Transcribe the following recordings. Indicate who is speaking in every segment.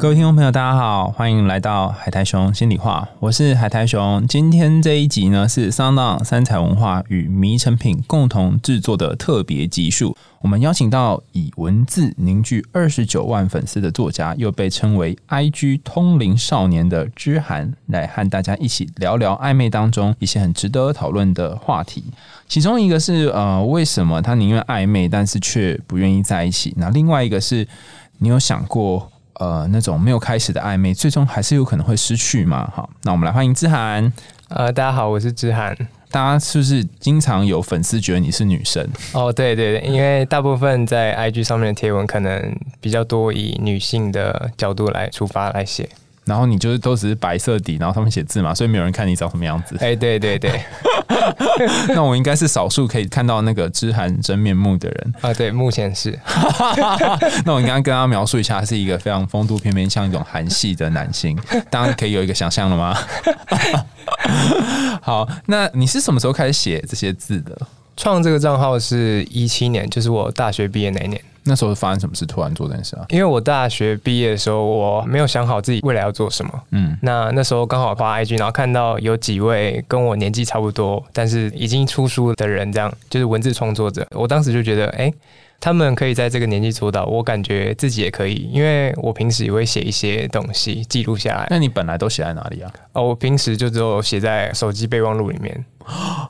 Speaker 1: 各位听众朋友，大家好，欢迎来到海苔熊心里话，我是海苔熊。今天这一集呢，是 Sound 三彩文化与迷成品共同制作的特别集数。我们邀请到以文字凝聚二十九万粉丝的作家，又被称为 IG 通灵少年的之涵，来和大家一起聊聊暧昧当中一些很值得讨论的话题。其中一个是呃，为什么他宁愿暧昧，但是却不愿意在一起？那另外一个是你有想过？呃，那种没有开始的暧昧，最终还是有可能会失去嘛？好，那我们来欢迎之涵。
Speaker 2: 呃，大家好，我是之涵。
Speaker 1: 大家是不是经常有粉丝觉得你是女生？
Speaker 2: 哦，对对对，因为大部分在 IG 上面的贴文，可能比较多以女性的角度来出发来写。
Speaker 1: 然后你就是都只是白色底，然后上面写字嘛，所以没有人看你长什么样子。
Speaker 2: 哎，对对对，
Speaker 1: 那我应该是少数可以看到那个知涵真面目的人
Speaker 2: 啊。对，目前是。
Speaker 1: 那我应该跟他描述一下，他是一个非常风度翩翩，像一种韩系的男性，当然可以有一个想象了吗？好，那你是什么时候开始写这些字的？
Speaker 2: 创这个账号是一七年，就是我大学毕业那一年。
Speaker 1: 那时候发生什么事，突然做这件事啊？
Speaker 2: 因为我大学毕业的时候，我没有想好自己未来要做什么。嗯，那那时候刚好发 IG，然后看到有几位跟我年纪差不多，但是已经出书的人，这样就是文字创作者，我当时就觉得，哎、欸。他们可以在这个年纪做到，我感觉自己也可以，因为我平时也会写一些东西记录下来。
Speaker 1: 那你本来都写在哪里啊？
Speaker 2: 哦，我平时就只有写在手机备忘录里面。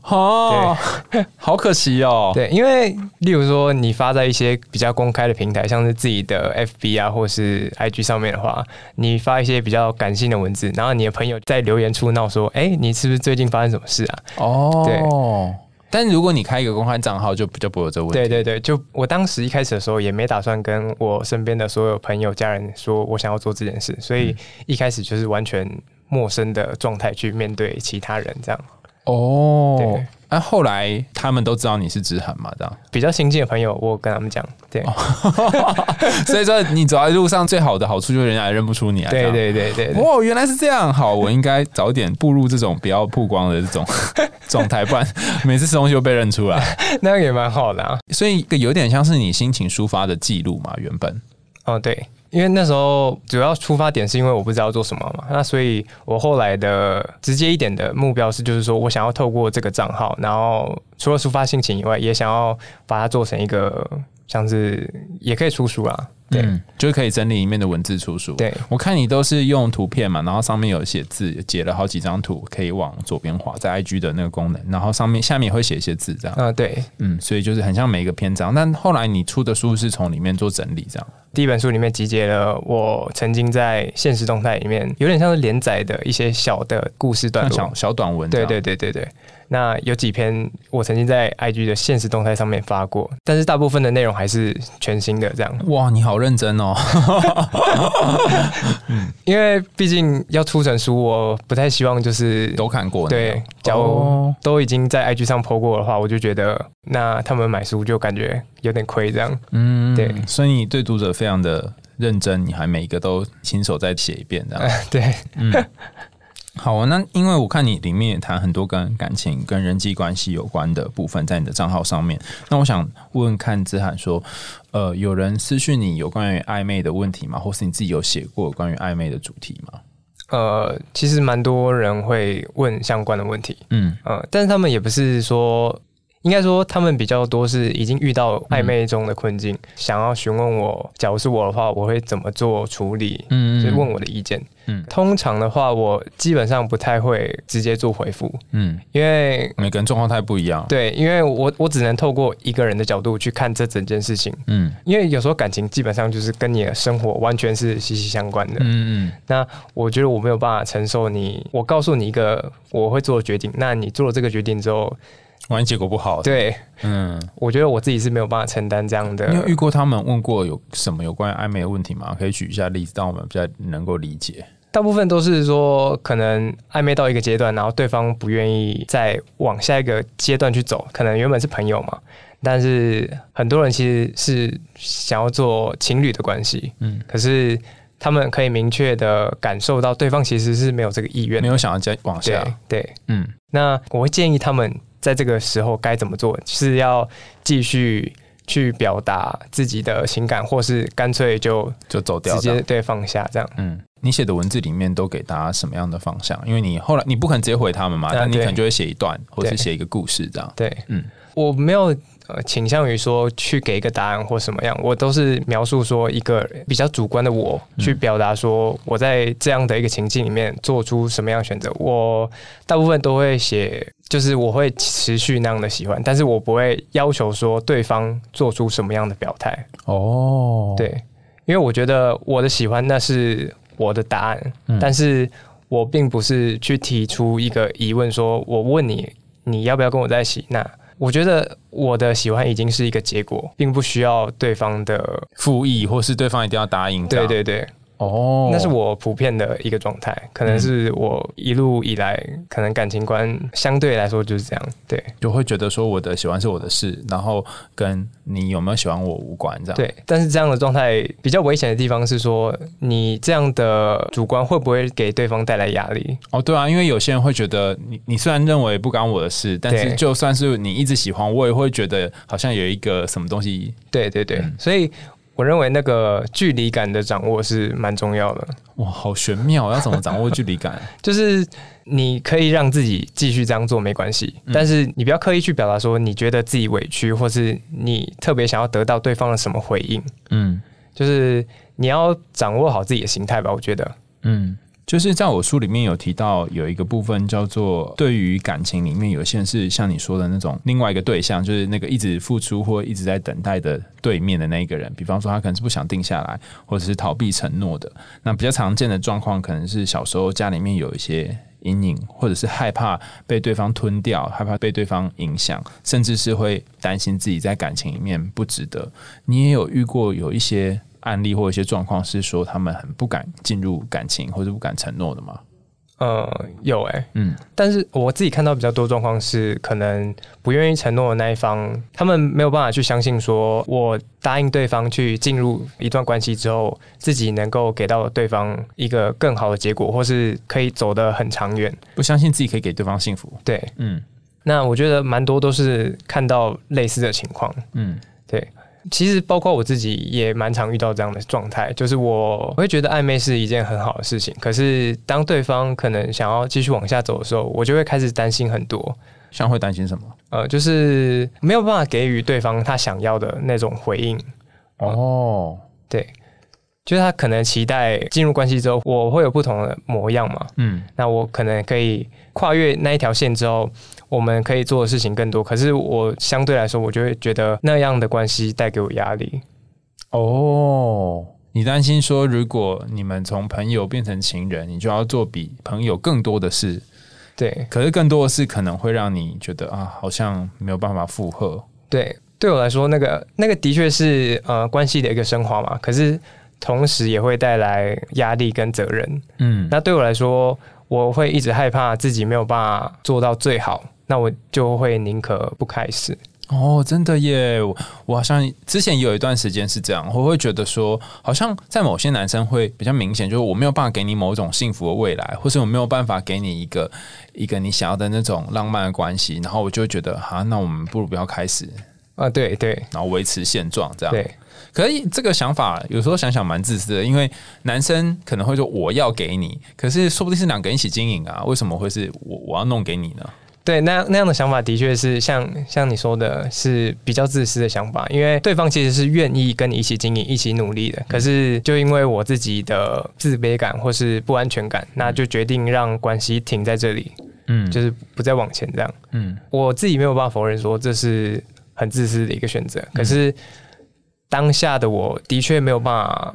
Speaker 1: 哦，好可惜哦。
Speaker 2: 对，因为例如说你发在一些比较公开的平台，像是自己的 FB 啊，或是 IG 上面的话，你发一些比较感性的文字，然后你的朋友在留言处闹说：“哎、欸，你是不是最近发生什么事啊？”
Speaker 1: 哦，对。但如果你开一个公开账号，就比较不会有这个问题。
Speaker 2: 对对对，就我当时一开始的时候，也没打算跟我身边的所有朋友、家人说我想要做这件事，所以一开始就是完全陌生的状态去面对其他人，这样。
Speaker 1: 哦，那、啊、后来他们都知道你是之涵嘛？这样
Speaker 2: 比较亲近的朋友，我跟他们讲，对。
Speaker 1: 所以说，你走在路上最好的好处就是人家也认不出你啊。
Speaker 2: 对对对对，对。
Speaker 1: 哇，原来是这样。好，我应该早点步入这种比较曝光的这种 状态，不然每次吃东西就被认出来。
Speaker 2: 那样也蛮好的啊。
Speaker 1: 所以有点像是你心情抒发的记录嘛，原本。
Speaker 2: 哦，对。因为那时候主要出发点是因为我不知道做什么嘛，那所以我后来的直接一点的目标是，就是说我想要透过这个账号，然后除了抒发心情以外，也想要把它做成一个像是也可以出书啊。对，
Speaker 1: 嗯，就是可以整理里面的文字出书。
Speaker 2: 对，
Speaker 1: 我看你都是用图片嘛，然后上面有写字，截了好几张图，可以往左边滑，在 IG 的那个功能，然后上面下面也会写一些字，这样。
Speaker 2: 啊，对，
Speaker 1: 嗯，所以就是很像每一个篇章。但后来你出的书是从里面做整理，这样。
Speaker 2: 第一本书里面集结了我曾经在现实动态里面有点像是连载的一些小的故事段落，
Speaker 1: 小小短文。
Speaker 2: 对对对对对。那有几篇我曾经在 IG 的现实动态上面发过，但是大部分的内容还是全新的这样。
Speaker 1: 哇，你好认真哦！
Speaker 2: 嗯，因为毕竟要出成书，我不太希望就是
Speaker 1: 都看过。
Speaker 2: 对，假如都已经在 IG 上 po 过的话，我就觉得那他们买书就感觉有点亏这样。嗯，对。
Speaker 1: 所以你对读者非常的认真，你还每一个都亲手再写一遍这样。
Speaker 2: 呃，对，嗯。
Speaker 1: 好啊，那因为我看你里面也谈很多跟感情、跟人际关系有关的部分，在你的账号上面。那我想问问看子涵说，呃，有人私讯你有关于暧昧的问题吗？或是你自己有写过关于暧昧的主题吗？
Speaker 2: 呃，其实蛮多人会问相关的问题，嗯呃，但是他们也不是说。应该说，他们比较多是已经遇到暧昧中的困境，嗯、想要询问我，假如是我的话，我会怎么做处理？嗯，就是问我的意见。嗯，通常的话，我基本上不太会直接做回复。嗯，因为
Speaker 1: 每个人状况太不一样。
Speaker 2: 对，因为我我只能透过一个人的角度去看这整件事情。嗯，因为有时候感情基本上就是跟你的生活完全是息息相关的。嗯嗯，那我觉得我没有办法承受你，我告诉你一个我会做的决定，那你做了这个决定之后。
Speaker 1: 万一结果不好，
Speaker 2: 对，嗯，我觉得我自己是没有办法承担这样的。
Speaker 1: 你有遇过他们问过有什么有关于暧昧的问题吗？可以举一下例子，让我们比较能够理解。
Speaker 2: 大部分都是说，可能暧昧到一个阶段，然后对方不愿意再往下一个阶段去走。可能原本是朋友嘛，但是很多人其实是想要做情侣的关系，嗯，可是他们可以明确的感受到对方其实是没有这个意愿，
Speaker 1: 没有想要再往下。
Speaker 2: 对，对嗯，那我会建议他们在这个时候该怎么做，是要继续去表达自己的情感，或是干脆就
Speaker 1: 就走掉，
Speaker 2: 直接对放下这样。
Speaker 1: 嗯，你写的文字里面都给大家什么样的方向？因为你后来你不可能直接回他们嘛，但你可能就会写一段，或是写一个故事这样。
Speaker 2: 对，嗯，我没有。呃，倾向于说去给一个答案或什么样，我都是描述说一个比较主观的我去表达说我在这样的一个情境里面做出什么样的选择。我大部分都会写，就是我会持续那样的喜欢，但是我不会要求说对方做出什么样的表态。哦，对，因为我觉得我的喜欢那是我的答案，嗯，但是我并不是去提出一个疑问，说我问你你要不要跟我在一起？那我觉得我的喜欢已经是一个结果，并不需要对方的
Speaker 1: 附议，或是对方一定要答应。
Speaker 2: 对对对。哦，oh, 那是我普遍的一个状态，可能是我一路以来可能感情观相对来说就是这样，对，
Speaker 1: 就会觉得说我的喜欢是我的事，然后跟你有没有喜欢我无关，这样。
Speaker 2: 对，但是这样的状态比较危险的地方是说，你这样的主观会不会给对方带来压力？
Speaker 1: 哦，对啊，因为有些人会觉得你你虽然认为不关我的事，但是就算是你一直喜欢，我也会觉得好像有一个什么东西。
Speaker 2: 对对对，嗯、所以。我认为那个距离感的掌握是蛮重要的。
Speaker 1: 哇，好玄妙！要怎么掌握距离感？
Speaker 2: 就是你可以让自己继续这样做没关系，嗯、但是你不要刻意去表达说你觉得自己委屈，或是你特别想要得到对方的什么回应。嗯，就是你要掌握好自己的心态吧。我觉得，嗯。
Speaker 1: 就是在我书里面有提到有一个部分叫做，对于感情里面有些人是像你说的那种另外一个对象，就是那个一直付出或一直在等待的对面的那一个人。比方说他可能是不想定下来，或者是逃避承诺的。那比较常见的状况可能是小时候家里面有一些阴影，或者是害怕被对方吞掉，害怕被对方影响，甚至是会担心自己在感情里面不值得。你也有遇过有一些。案例或一些状况是说他们很不敢进入感情或者不敢承诺的吗？
Speaker 2: 呃，有哎、欸，嗯，但是我自己看到比较多状况是，可能不愿意承诺的那一方，他们没有办法去相信说，我答应对方去进入一段关系之后，自己能够给到对方一个更好的结果，或是可以走得很长远，
Speaker 1: 不相信自己可以给对方幸福。
Speaker 2: 对，嗯，那我觉得蛮多都是看到类似的情况，嗯，对。其实包括我自己也蛮常遇到这样的状态，就是我会觉得暧昧是一件很好的事情，可是当对方可能想要继续往下走的时候，我就会开始担心很多。
Speaker 1: 像会担心什么？
Speaker 2: 呃，就是没有办法给予对方他想要的那种回应。哦，对，就是他可能期待进入关系之后，我会有不同的模样嘛。嗯，那我可能可以跨越那一条线之后。我们可以做的事情更多，可是我相对来说，我就会觉得那样的关系带给我压力。
Speaker 1: 哦，你担心说，如果你们从朋友变成情人，你就要做比朋友更多的事。
Speaker 2: 对，
Speaker 1: 可是更多的事可能会让你觉得啊，好像没有办法负荷。
Speaker 2: 对，对我来说，那个那个的确是呃关系的一个升华嘛，可是同时也会带来压力跟责任。嗯，那对我来说，我会一直害怕自己没有办法做到最好。那我就会宁可不开始
Speaker 1: 哦，真的耶！我，好像之前有一段时间是这样，我会觉得说，好像在某些男生会比较明显，就是我没有办法给你某种幸福的未来，或是我没有办法给你一个一个你想要的那种浪漫的关系，然后我就觉得，哈，那我们不如不要开始
Speaker 2: 啊，对对，
Speaker 1: 然后维持现状这样。
Speaker 2: 对，
Speaker 1: 可以这个想法有时候想想蛮自私的，因为男生可能会说我要给你，可是说不定是两个人一起经营啊，为什么会是我我要弄给你呢？
Speaker 2: 对，那那样的想法的确是像像你说的，是比较自私的想法，因为对方其实是愿意跟你一起经营、一起努力的，可是就因为我自己的自卑感或是不安全感，那就决定让关系停在这里，嗯，就是不再往前这样，嗯，我自己没有办法否认说这是很自私的一个选择，可是当下的我的确没有办法，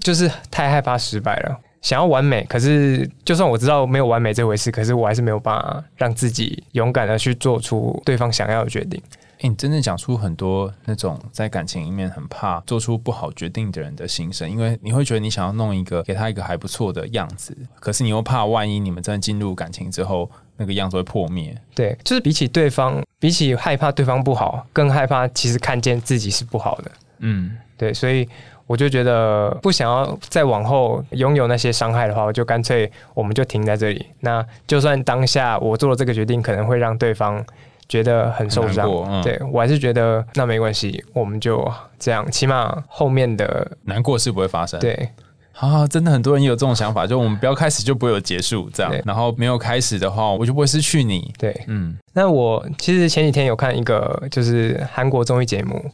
Speaker 2: 就是太害怕失败了。想要完美，可是就算我知道没有完美这回事，可是我还是没有办法让自己勇敢的去做出对方想要的决定。
Speaker 1: 欸，你真的讲出很多那种在感情里面很怕做出不好决定的人的心声，因为你会觉得你想要弄一个给他一个还不错的样子，可是你又怕万一你们真的进入感情之后，那个样子会破灭。
Speaker 2: 对，就是比起对方，比起害怕对方不好，更害怕其实看见自己是不好的。嗯。对，所以我就觉得不想要再往后拥有那些伤害的话，我就干脆我们就停在这里。那就算当下我做了这个决定，可能会让对方觉得很受伤，嗯、对我还是觉得那没关系，我们就这样，起码后面的
Speaker 1: 难过是不会发生。
Speaker 2: 对。
Speaker 1: 啊，真的很多人也有这种想法，就我们不要开始就不会有结束这样，然后没有开始的话，我就不会失去你。
Speaker 2: 对，嗯，那我其实前几天有看一个就是韩国综艺节目。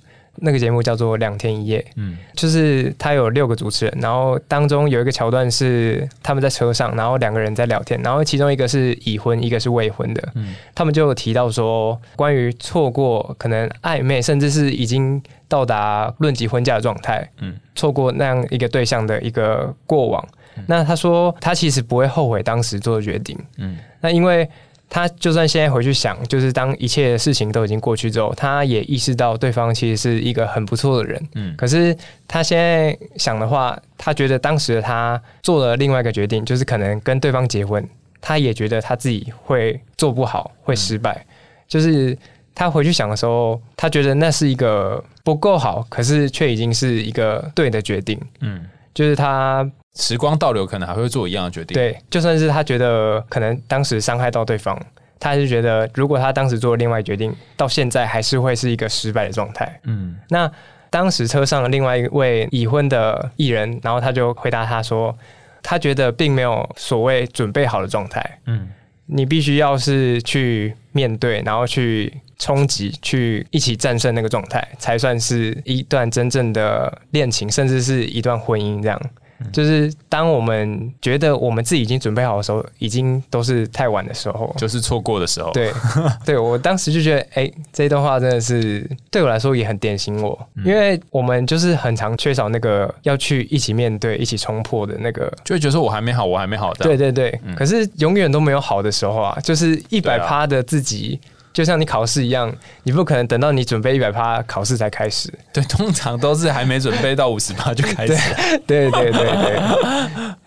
Speaker 2: 那个节目叫做《两天一夜》，嗯，就是他有六个主持人，然后当中有一个桥段是他们在车上，然后两个人在聊天，然后其中一个是已婚，一个是未婚的，嗯，他们就有提到说关于错过可能暧昧，甚至是已经到达论及婚嫁的状态，嗯，错过那样一个对象的一个过往，嗯，那他说他其实不会后悔当时做的决定，嗯，那因为。他就算现在回去想，就是当一切的事情都已经过去之后，他也意识到对方其实是一个很不错的人。嗯，可是他现在想的话，他觉得当时的他做了另外一个决定，就是可能跟对方结婚，他也觉得他自己会做不好，会失败。嗯，就是他回去想的时候，他觉得那是一个不够好，可是却已经是一个对的决定。嗯，就是他。
Speaker 1: 时光倒流，可能还会做一样的决定。
Speaker 2: 对，就算是他觉得可能当时伤害到对方，他还是觉得如果他当时做了另外决定，到现在还是会是一个失败的状态。嗯，那当时车上的另外一位已婚的艺人，然后他就回答他说，他觉得并没有所谓准备好的状态。嗯，你必须要是去面对，然后去冲击，去一起战胜那个状态，才算是一段真正的恋情，甚至是一段婚姻这样。就是当我们觉得我们自己已经准备好的时候，已经都是太晚的时候，
Speaker 1: 就是错过的时候。
Speaker 2: 对，对我当时就觉得，哎、欸，这段话真的是对我来说也很点醒我，嗯、因为我们就是很常缺少那个要去一起面对、一起冲破的那个，
Speaker 1: 就会觉得说我还没好，我还没好的。
Speaker 2: 对对对，嗯、可是永远都没有好的时候啊，就是一百趴的自己。就像你考试一样，你不可能等到你准备一百趴考试才开始。
Speaker 1: 对，通常都是还没准备到 五十趴就开始。
Speaker 2: 对对对对对。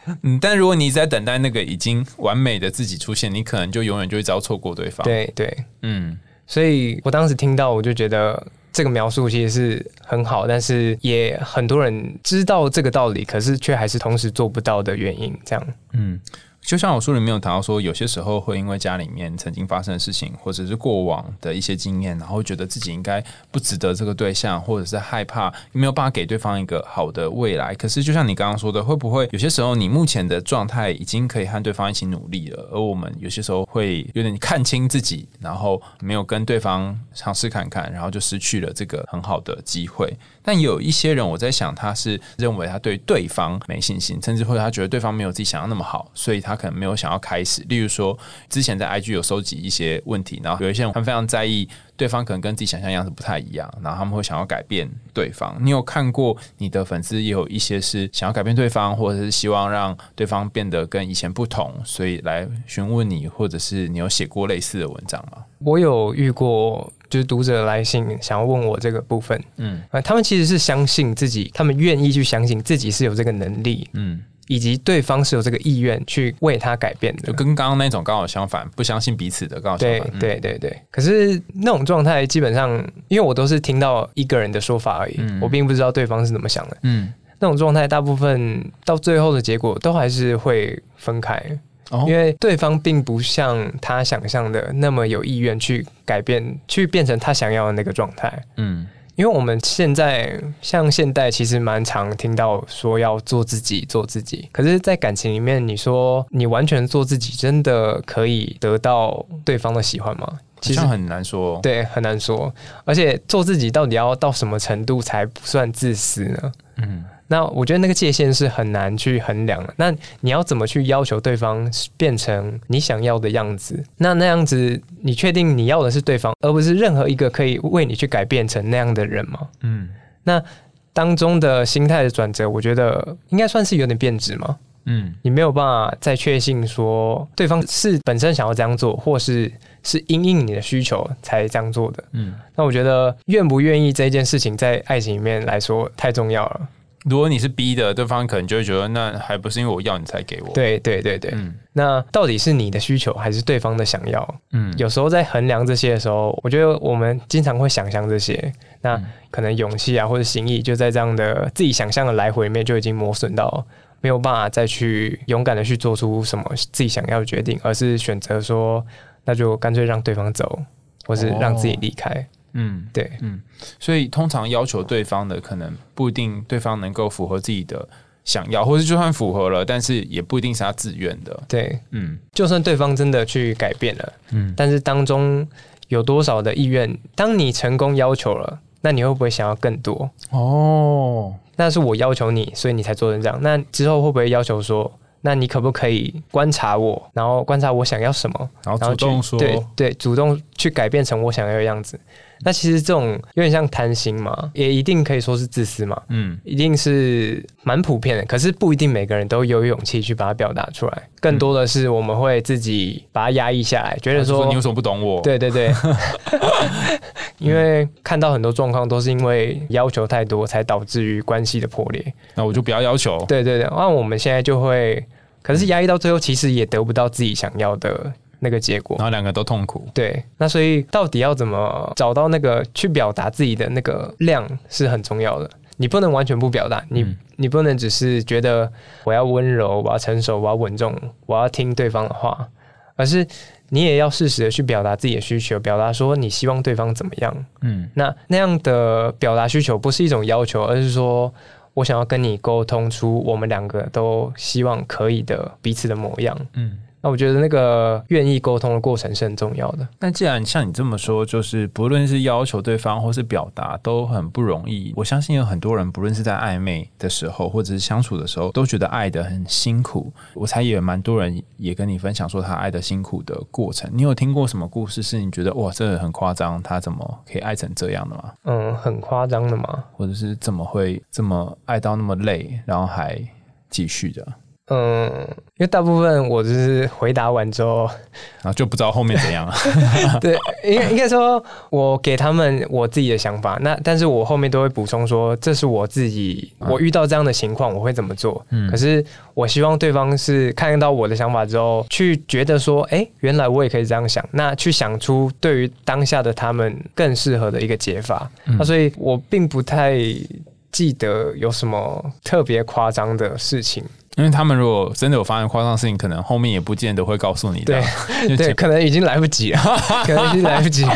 Speaker 1: 嗯，但如果你在等待那个已经完美的自己出现，你可能就永远就会遭错过对方。
Speaker 2: 对对，嗯。所以我当时听到，我就觉得这个描述其实是很好，但是也很多人知道这个道理，可是却还是同时做不到的原因。这样，嗯。
Speaker 1: 就像我书里面有谈到说，有些时候会因为家里面曾经发生的事情，或者是过往的一些经验，然后觉得自己应该不值得这个对象，或者是害怕没有办法给对方一个好的未来。可是，就像你刚刚说的，会不会有些时候你目前的状态已经可以和对方一起努力了，而我们有些时候会有点看清自己，然后没有跟对方尝试看看，然后就失去了这个很好的机会。但有一些人，我在想，他是认为他对对方没信心，甚至或者他觉得对方没有自己想要那么好，所以他可能没有想要开始。例如说，之前在 IG 有收集一些问题，然后有一些人他们非常在意对方可能跟自己想象样子不太一样，然后他们会想要改变对方。你有看过你的粉丝也有一些是想要改变对方，或者是希望让对方变得跟以前不同，所以来询问你，或者是你有写过类似的文章吗？
Speaker 2: 我有遇过。就是读者来信想要问我这个部分，嗯，他们其实是相信自己，他们愿意去相信自己是有这个能力，嗯，以及对方是有这个意愿去为他改变的，
Speaker 1: 就跟刚刚那种刚好相反，不相信彼此的刚好相反，
Speaker 2: 对对对对。可是那种状态基本上，因为我都是听到一个人的说法而已，嗯，我并不知道对方是怎么想的，嗯，那种状态大部分到最后的结果都还是会分开。因为对方并不像他想象的那么有意愿去改变，去变成他想要的那个状态。嗯，因为我们现在像现代，其实蛮常听到说要做自己，做自己。可是，在感情里面，你说你完全做自己，真的可以得到对方的喜欢吗？
Speaker 1: 其实很难说，
Speaker 2: 对，很难说。而且，做自己到底要到什么程度才不算自私呢？嗯。那我觉得那个界限是很难去衡量的。那你要怎么去要求对方变成你想要的样子？那那样子，你确定你要的是对方，而不是任何一个可以为你去改变成那样的人吗？嗯。那当中的心态的转折，我觉得应该算是有点变质吗？嗯。你没有办法再确信说对方是本身想要这样做，或是是因应你的需求才这样做的。嗯。那我觉得愿不愿意这件事情，在爱情里面来说太重要了。
Speaker 1: 如果你是逼的，对方可能就会觉得，那还不是因为我要你才给我？
Speaker 2: 对对对对，嗯，那到底是你的需求还是对方的想要？嗯，有时候在衡量这些的时候，我觉得我们经常会想象这些，那可能勇气啊或者心意就在这样的自己想象的来回里面就已经磨损到没有办法再去勇敢的去做出什么自己想要的决定，而是选择说，那就干脆让对方走，或是让自己离开。哦
Speaker 1: 嗯，
Speaker 2: 对，
Speaker 1: 嗯，所以通常要求对方的，可能不一定对方能够符合自己的想要，或是就算符合了，但是也不一定是他自愿的。
Speaker 2: 对，嗯，就算对方真的去改变了，嗯，但是当中有多少的意愿？当你成功要求了，那你会不会想要更多？哦，那是我要求你，所以你才做成这样。那之后会不会要求说？那你可不可以观察我，然后观察我想要什么，
Speaker 1: 然后主动说，
Speaker 2: 对对，主动去改变成我想要的样子。那其实这种有点像贪心嘛，也一定可以说是自私嘛，嗯，一定是蛮普遍的。可是不一定每个人都有勇气去把它表达出来，更多的是我们会自己把它压抑下来，觉得说，
Speaker 1: 说你为什么不懂我？
Speaker 2: 对对对，因为看到很多状况都是因为要求太多，才导致于关系的破裂。
Speaker 1: 那我就不要要求。
Speaker 2: 对对对，那我们现在就会，可是压抑到最后，其实也得不到自己想要的。那个结果，
Speaker 1: 然后两个都痛苦。
Speaker 2: 对，那所以到底要怎么找到那个去表达自己的那个量是很重要的。你不能完全不表达，你、嗯、你不能只是觉得我要温柔，我要成熟，我要稳重，我要听对方的话，而是你也要适时的去表达自己的需求，表达说你希望对方怎么样。嗯，那那样的表达需求不是一种要求，而是说我想要跟你沟通出我们两个都希望可以的彼此的模样。嗯。那我觉得那个愿意沟通的过程是很重要的。
Speaker 1: 那既然像你这么说，就是不论是要求对方或是表达都很不容易。我相信有很多人，不论是在暧昧的时候，或者是相处的时候，都觉得爱的很辛苦。我猜也蛮多人也跟你分享说他爱的辛苦的过程。你有听过什么故事是你觉得哇，这个很夸张，他怎么可以爱成这样的吗？
Speaker 2: 嗯，很夸张的吗？
Speaker 1: 或者是怎么会这么爱到那么累，然后还继续的？
Speaker 2: 嗯，因为大部分我就是回答完之后，
Speaker 1: 然 后就不知道后面怎样了。
Speaker 2: 对，应该应该说，我给他们我自己的想法，那但是我后面都会补充说，这是我自己，我遇到这样的情况，我会怎么做。嗯，可是我希望对方是看到我的想法之后，去觉得说，哎，原来我也可以这样想，那去想出对于当下的他们更适合的一个解法。嗯，那所以我并不太记得有什么特别夸张的事情。
Speaker 1: 因为他们如果真的有发生夸张的事情，可能后面也不见得会告诉你的。
Speaker 2: 对，对，可能已经来不及了，可能已经来不及了。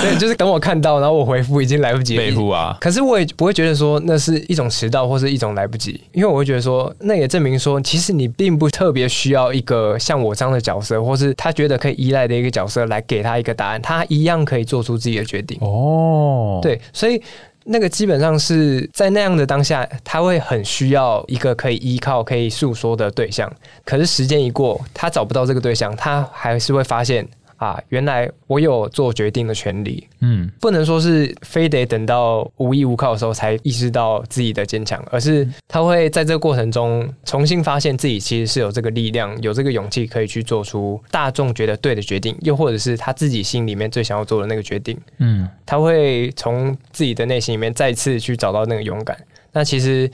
Speaker 2: 对，就是等我看到，然后我回复已经来不及了。
Speaker 1: 回复啊！
Speaker 2: 可是我也不会觉得说那是一种迟到或是一种来不及，因为我会觉得说，那也证明说，其实你并不特别需要一个像我这样的角色，或是他觉得可以依赖的一个角色来给他一个答案，他一样可以做出自己的决定。哦，对，所以。那个基本上是在那样的当下，他会很需要一个可以依靠、可以诉说的对象。可是时间一过，他找不到这个对象，他还是会发现。啊，原来我有做决定的权利，嗯，不能说是非得等到无依无靠的时候才意识到自己的坚强，而是他会在这个过程中重新发现自己其实是有这个力量、有这个勇气可以去做出大众觉得对的决定，又或者是他自己心里面最想要做的那个决定，嗯，他会从自己的内心里面再次去找到那个勇敢。那其实。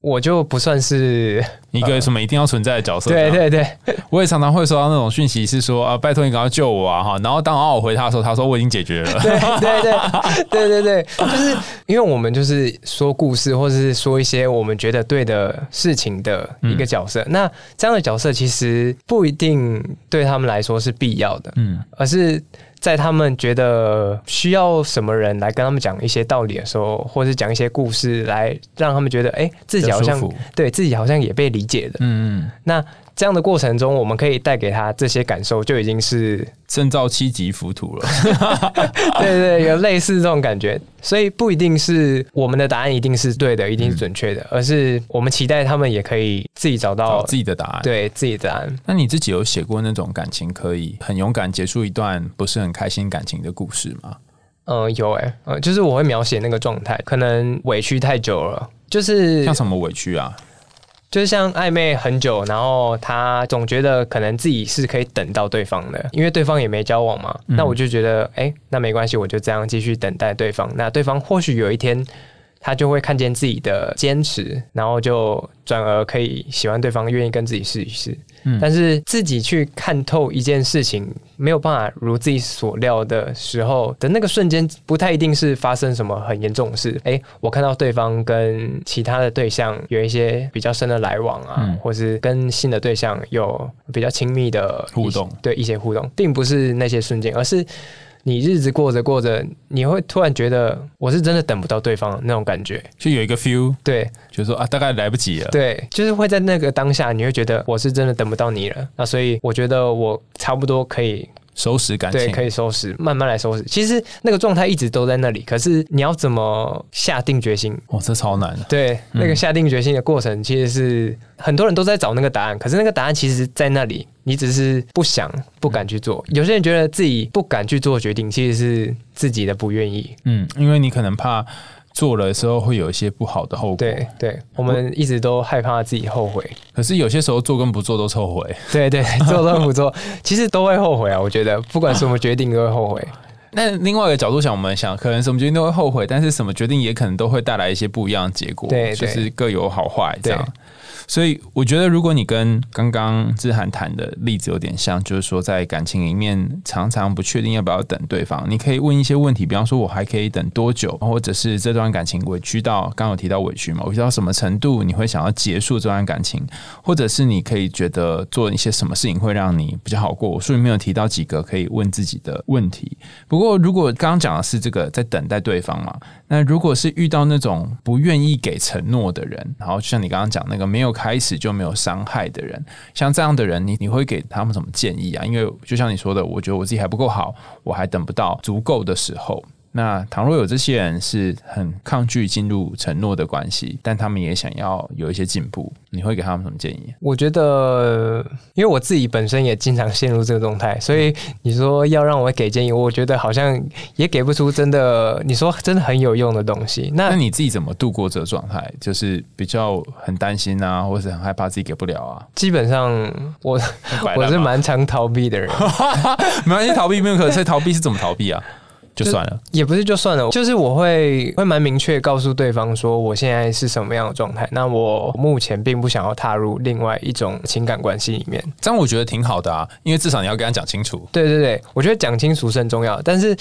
Speaker 2: 我就不算是
Speaker 1: 一个什么一定要存在的角色。
Speaker 2: 对对对，
Speaker 1: 我也常常会收到那种讯息，是说啊，拜托你赶快救我啊哈。然后当我回他的时候，他说我已经解决了。
Speaker 2: 对对对 对对对，就是因为我们就是说故事，或者是说一些我们觉得对的事情的一个角色。那这样的角色其实不一定对他们来说是必要的，嗯，而是。在他们觉得需要什么人来跟他们讲一些道理的时候，或是讲一些故事来让他们觉得，哎、欸，自己好像对自己好像也被理解的。嗯嗯，那。这样的过程中，我们可以带给他这些感受，就已经是
Speaker 1: 胜造七级浮屠了。
Speaker 2: 对，对对，有类似这种感觉，所以不一定是我们的答案一定是对的，一定是准确的，嗯、而是我们期待他们也可以自己找到
Speaker 1: 找自己的答案，
Speaker 2: 对自己的答案。
Speaker 1: 那你自己有写过那种感情可以很勇敢结束一段不是很开心感情的故事吗？
Speaker 2: 嗯，有哎、欸，嗯，就是我会描写那个状态，可能委屈太久了，就是
Speaker 1: 像什么委屈啊？
Speaker 2: 就是像暧昧很久，然后他总觉得可能自己是可以等到对方的，因为对方也没交往嘛。嗯、那我就觉得，哎、欸，那没关系，我就这样继续等待对方。那对方或许有一天他就会看见自己的坚持，然后就转而可以喜欢对方，愿意跟自己试一试。嗯，但是自己去看透一件事情，没有办法如自己所料的时候的那个瞬间，不太一定是发生什么很严重的事。哎，我看到对方跟其他的对象有一些比较深的来往啊，嗯，或是跟新的对象有比较亲密的
Speaker 1: 互动，
Speaker 2: 对一些互动，并不是那些瞬间，而是。你日子过着过着，你会突然觉得我是真的等不到对方那种感觉，
Speaker 1: 就有一个 feel，
Speaker 2: 对，
Speaker 1: 就是说啊，大概来不及了，
Speaker 2: 对，就是会在那个当下，你会觉得我是真的等不到你了，那所以我觉得我差不多可以。
Speaker 1: 收拾感情，
Speaker 2: 对，可以收拾，慢慢来收拾。其实那个状态一直都在那里，可是你要怎么下定决心？
Speaker 1: 哦，这超难的。
Speaker 2: 对，嗯、那个下定决心的过程，其实是很多人都在找那个答案，可是那个答案其实在那里，你只是不想、不敢去做。有些人觉得自己不敢去做决定，其实是自己的不愿意。
Speaker 1: 嗯，因为你可能怕。做了的时候会有一些不好的后果。
Speaker 2: 对对，我们一直都害怕自己后悔。
Speaker 1: 可是有些时候做跟不做都是后悔。
Speaker 2: 对对，做跟不做其实都会后悔啊！我觉得不管什么决定都会后悔。
Speaker 1: 那另外一个角度想，我们想可能什么决定都会后悔，但是什么决定也可能都会带来一些不一样的结果。对，就是各有好坏这样。所以我觉得，如果你跟刚刚之涵谈的例子有点像，就是说在感情里面常常不确定要不要等对方，你可以问一些问题，比方说我还可以等多久，或者是这段感情委屈到刚有提到委屈嘛，委屈到什么程度你会想要结束这段感情，或者是你可以觉得做一些什么事情会让你比较好过。我书里面有提到几个可以问自己的问题。不过如果刚刚讲的是这个在等待对方嘛，那如果是遇到那种不愿意给承诺的人，然后就像你刚刚讲那个没有。开始就没有伤害的人，像这样的人，你你会给他们什么建议啊？因为就像你说的，我觉得我自己还不够好，我还等不到足够的时候。那倘若有这些人是很抗拒进入承诺的关系，但他们也想要有一些进步，你会给他们什么建议？
Speaker 2: 我觉得，因为我自己本身也经常陷入这个状态，所以你说要让我给建议，我觉得好像也给不出真的，你说真的很有用的东西。那
Speaker 1: 那你自己怎么度过这个状态？就是比较很担心啊，或是很害怕自己给不了啊？
Speaker 2: 基本上我我是蛮常逃避的人，
Speaker 1: 没关系，逃避没有可能，所以逃避是怎么逃避啊？就算了，
Speaker 2: 也不是就算了，就是我会会蛮明确告诉对方说我现在是什么样的状态，那我目前并不想要踏入另外一种情感关系里面。
Speaker 1: 这样我觉得挺好的啊，因为至少你要跟他讲清楚。
Speaker 2: 对对对，我觉得讲清楚是很重要，但是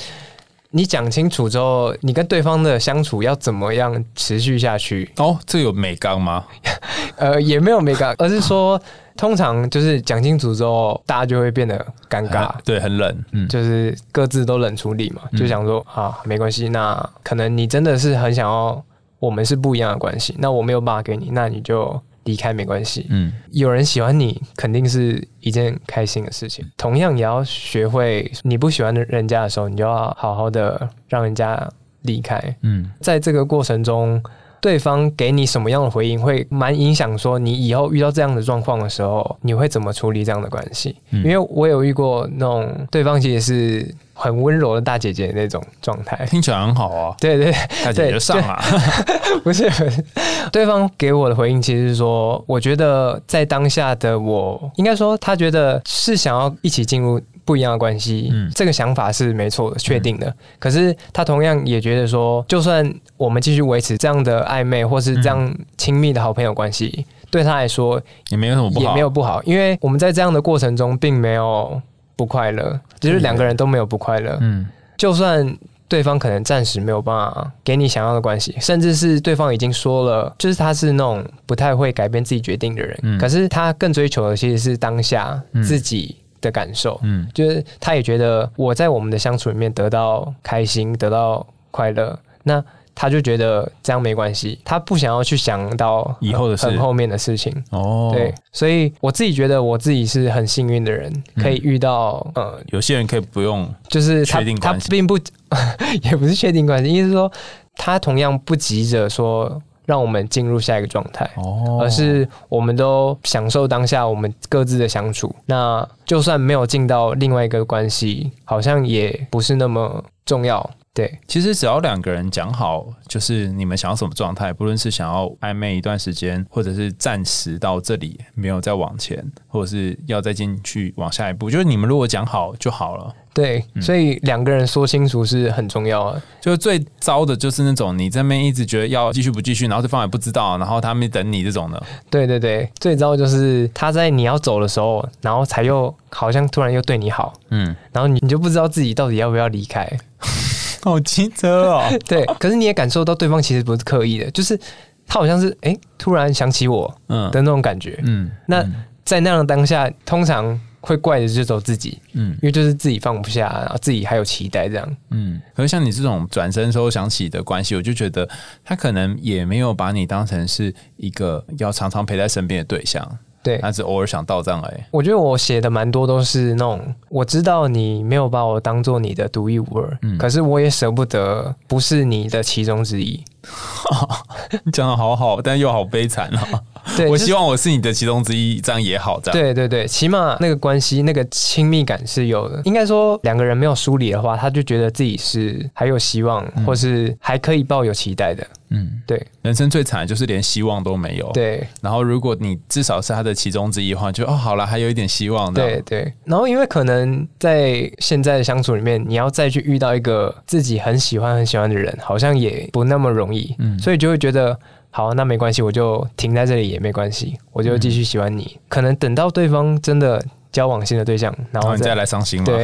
Speaker 2: 你讲清楚之后，你跟对方的相处要怎么样持续下去？
Speaker 1: 哦，这有美感吗？
Speaker 2: 呃，也没有美感，而是说。通常就是讲清楚之后，大家就会变得尴尬，
Speaker 1: 对，很冷，嗯，
Speaker 2: 就是各自都冷处理嘛，就想说啊，没关系，那可能你真的是很想要我们是不一样的关系，那我没有办法给你，那你就离开没关系，嗯，有人喜欢你肯定是一件开心的事情，同样也要学会你不喜欢的人家的时候，你就要好好的让人家离开，嗯，在这个过程中。对方给你什么样的回应，会蛮影响说你以后遇到这样的状况的时候，你会怎么处理这样的关系？嗯、因为我有遇过那种对方其实是很温柔的大姐姐那种状态，
Speaker 1: 听起来很好啊。
Speaker 2: 对对，
Speaker 1: 大姐姐上啊，
Speaker 2: 不是，不是，对方给我的回应其实是说，我觉得在当下的我，应该说他觉得是想要一起进入。不一样的关系，嗯，这个想法是没错的，确定的。可是他同样也觉得说，就算我们继续维持这样的暧昧，或是这样亲密的好朋友关系，对他来说
Speaker 1: 也没有什么不好，
Speaker 2: 也没有不好，因为我们在这样的过程中并没有不快乐，就是两个人都没有不快乐。嗯，就算对方可能暂时没有办法给你想要的关系，甚至是对方已经说了，就是他是那种不太会改变自己决定的人，嗯，可是他更追求的其实是当下自己。的感受，嗯，就是他也觉得我在我们的相处里面得到开心，得到快乐，那他就觉得这样没关系，他不想要去想到
Speaker 1: 以后的事，
Speaker 2: 很后面的事情。
Speaker 1: 哦。
Speaker 2: 对，所以我自己觉得我自己是很幸运的人，可以遇到、嗯、呃，
Speaker 1: 有些人可以不用，
Speaker 2: 就是他他并不 也不是确定关系，意思是说他同样不急着说。让我们进入下一个状态，哦，而是我们都享受当下我们各自的相处。那就算没有进到另外一个关系，好像也不是那么重要。对，
Speaker 1: 其实只要两个人讲好，就是你们想要什么状态，不论是想要暧昧一段时间，或者是暂时到这里没有再往前，或者是要再进去往下一步，就是你们如果讲好就好了。
Speaker 2: 对，所以两个人说清楚是很重要的。
Speaker 1: 就是最糟的就是那种你这边一直觉得要继续不继续，然后对方也不知道，然后他没等你这种的。
Speaker 2: 对对对，最糟的就是他在你要走的时候，然后才又好像突然又对你好，嗯，然后你你就不知道自己到底要不要离开，
Speaker 1: 好机车哦。
Speaker 2: 对，可是你也感受到对方其实不是刻意的，就是他好像是哎突然想起我，嗯的那种感觉，嗯，那在那样的当下，通常。会怪的就走自己，嗯，因为就是自己放不下，然后自己还有期待这样，
Speaker 1: 嗯。可是像你这种转身时候想起的关系，我就觉得他可能也没有把你当成是一个要常常陪在身边的对象，
Speaker 2: 对，
Speaker 1: 他只偶尔想到这样而已。
Speaker 2: 我觉得我写的蛮多都是那种，我知道你没有把我当做你的独一无二，嗯，可是我也舍不得不是你的其中之一。
Speaker 1: 你讲的好好，但又好悲惨啊。对，我希望我是你的其中之一，这样也好。这样
Speaker 2: 对对对，起码那个关系、那个亲密感是有的。应该说，两个人没有疏离的话，他就觉得自己是还有希望，或是还可以抱有期待的。嗯，对。
Speaker 1: 人生最惨的就是连希望都没有。
Speaker 2: 对。
Speaker 1: 然后，如果你至少是他的其中之一的话，就哦，好了，还有一点希望。
Speaker 2: 对对。然后，因为可能在现在的相处里面，你要再去遇到一个自己很喜欢很喜欢的人，好像也不那么容易。嗯。所以就会觉得。好，那没关系，我就停在这里也没关系，我就继续喜欢你。嗯、可能等到对方真的交往新的对象，然
Speaker 1: 后你再来伤心嘛。
Speaker 2: 对，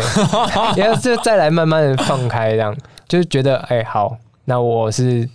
Speaker 2: 然后就再来慢慢的放开，这样就是觉得，哎、欸，好，那我是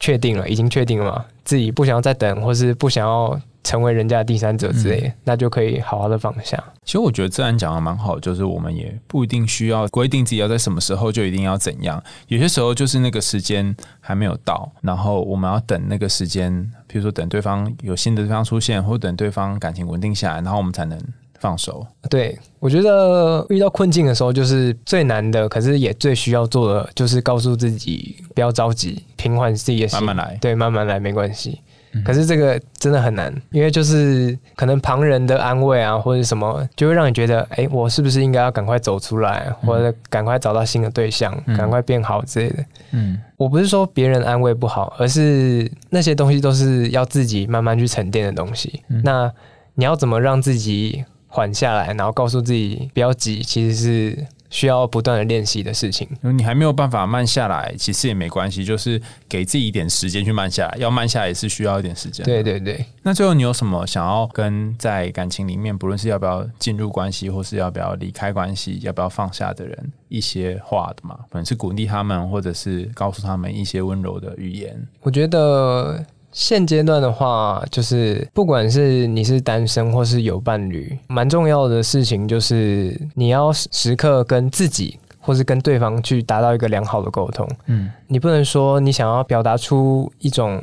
Speaker 2: 确定了，已经确定了嘛，自己不想要再等，或是不想要。成为人家的第三者之类，嗯、那就可以好好的放下。
Speaker 1: 其实我觉得自然讲的蛮好，就是我们也不一定需要规定自己要在什么时候就一定要怎样。有些时候就是那个时间还没有到，然后我们要等那个时间，比如说等对方有新的对方出现，或等对方感情稳定下来，然后我们才能放手。
Speaker 2: 对，我觉得遇到困境的时候，就是最难的，可是也最需要做的，就是告诉自己不要着急，平缓自己的心，
Speaker 1: 慢慢来。
Speaker 2: 对，慢慢来，没关系。可是这个真的很难，因为就是可能旁人的安慰啊，或者什么，就会让你觉得，哎，我是不是应该要赶快走出来，或者赶快找到新的对象，赶快变好之类的。嗯，我不是说别人安慰不好，而是那些东西都是要自己慢慢去沉淀的东西。那你要怎么让自己缓下来，然后告诉自己不要急，其实是。需要不断的练习的事情，
Speaker 1: 你还没有办法慢下来，其实也没关系，就是给自己一点时间去慢下来。要慢下来也是需要一点时间。
Speaker 2: 对对对。
Speaker 1: 那最后你有什么想要跟在感情里面，不论是要不要进入关系，或是要不要离开关系，要不要放下的人一些话的吗？可能是鼓励他们，或者是告诉他们一些温柔的语言。
Speaker 2: 我觉得。现阶段的话，就是不管是你是单身或是有伴侣，蛮重要的事情就是你要时刻跟自己。或是跟对方去达到一个良好的沟通，嗯，你不能说你想要表达出一种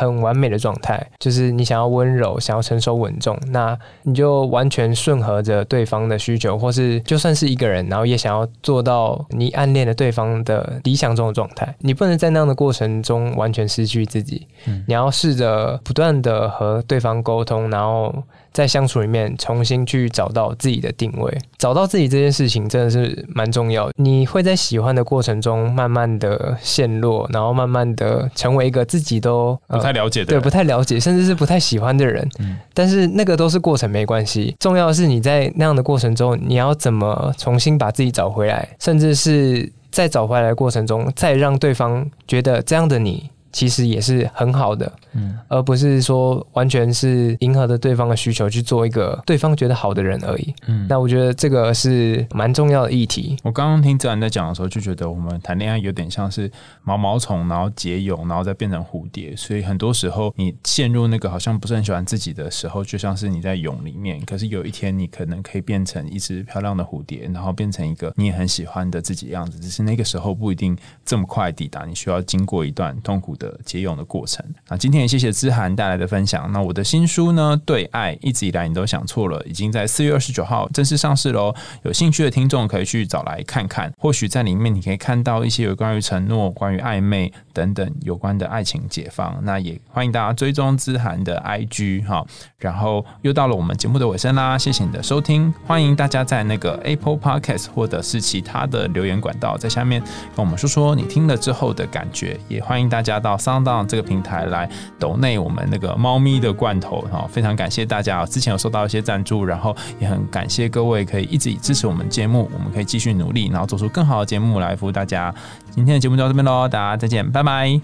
Speaker 2: 很完美的状态，就是你想要温柔，想要成熟稳重，那你就完全顺合着对方的需求，或是就算是一个人，然后也想要做到你暗恋的对方的理想中的状态，你不能在那样的过程中完全失去自己，嗯，你要试着不断的和对方沟通，然后。在相处里面，重新去找到自己的定位，找到自己这件事情真的是蛮重要的。你会在喜欢的过程中，慢慢的陷落，然后慢慢的成为一个自己都
Speaker 1: 不太了解的，
Speaker 2: 对，不太了解，甚至是不太喜欢的人。嗯，但是那个都是过程，没关系。重要的是你在那样的过程中，你要怎么重新把自己找回来，甚至是在找回来的过程中，再让对方觉得这样的你。其实也是很好的，嗯，而不是说完全是迎合着对方的需求去做一个对方觉得好的人而已，嗯，那我觉得这个是蛮重要的议题。
Speaker 1: 我刚刚听自然在讲的时候，就觉得我们谈恋爱有点像是毛毛虫，然后结蛹，然后再变成蝴蝶，所以很多时候你陷入那个好像不是很喜欢自己的时候，就像是你在蛹里面，可是有一天你可能可以变成一只漂亮的蝴蝶，然后变成一个你也很喜欢的自己的样子，只是那个时候不一定这么快抵达，你需要经过一段痛苦。的结用的过程。啊，今天也谢谢姿涵带来的分享。那我的新书呢，《对爱一直以来你都想错了》，已经在四月二十九号正式上市喽。有兴趣的听众可以去找来看看，或许在里面你可以看到一些有关于承诺、关于暧昧等等有关的爱情解放。那也欢迎大家追踪姿涵的 IG 哈。然后又到了我们节目的尾声啦，谢谢你的收听，欢迎大家在那个 Apple Podcast 或者是其他的留言管道，在下面跟我们说说你听了之后的感觉，也欢迎大家到 SoundOn 这个平台来抖内我们那个猫咪的罐头哈，非常感谢大家，之前有收到一些赞助，然后也很感谢各位可以一直支持我们节目，我们可以继续努力，然后做出更好的节目来服务大家。今天的节目就到这边喽，大家再见，拜拜。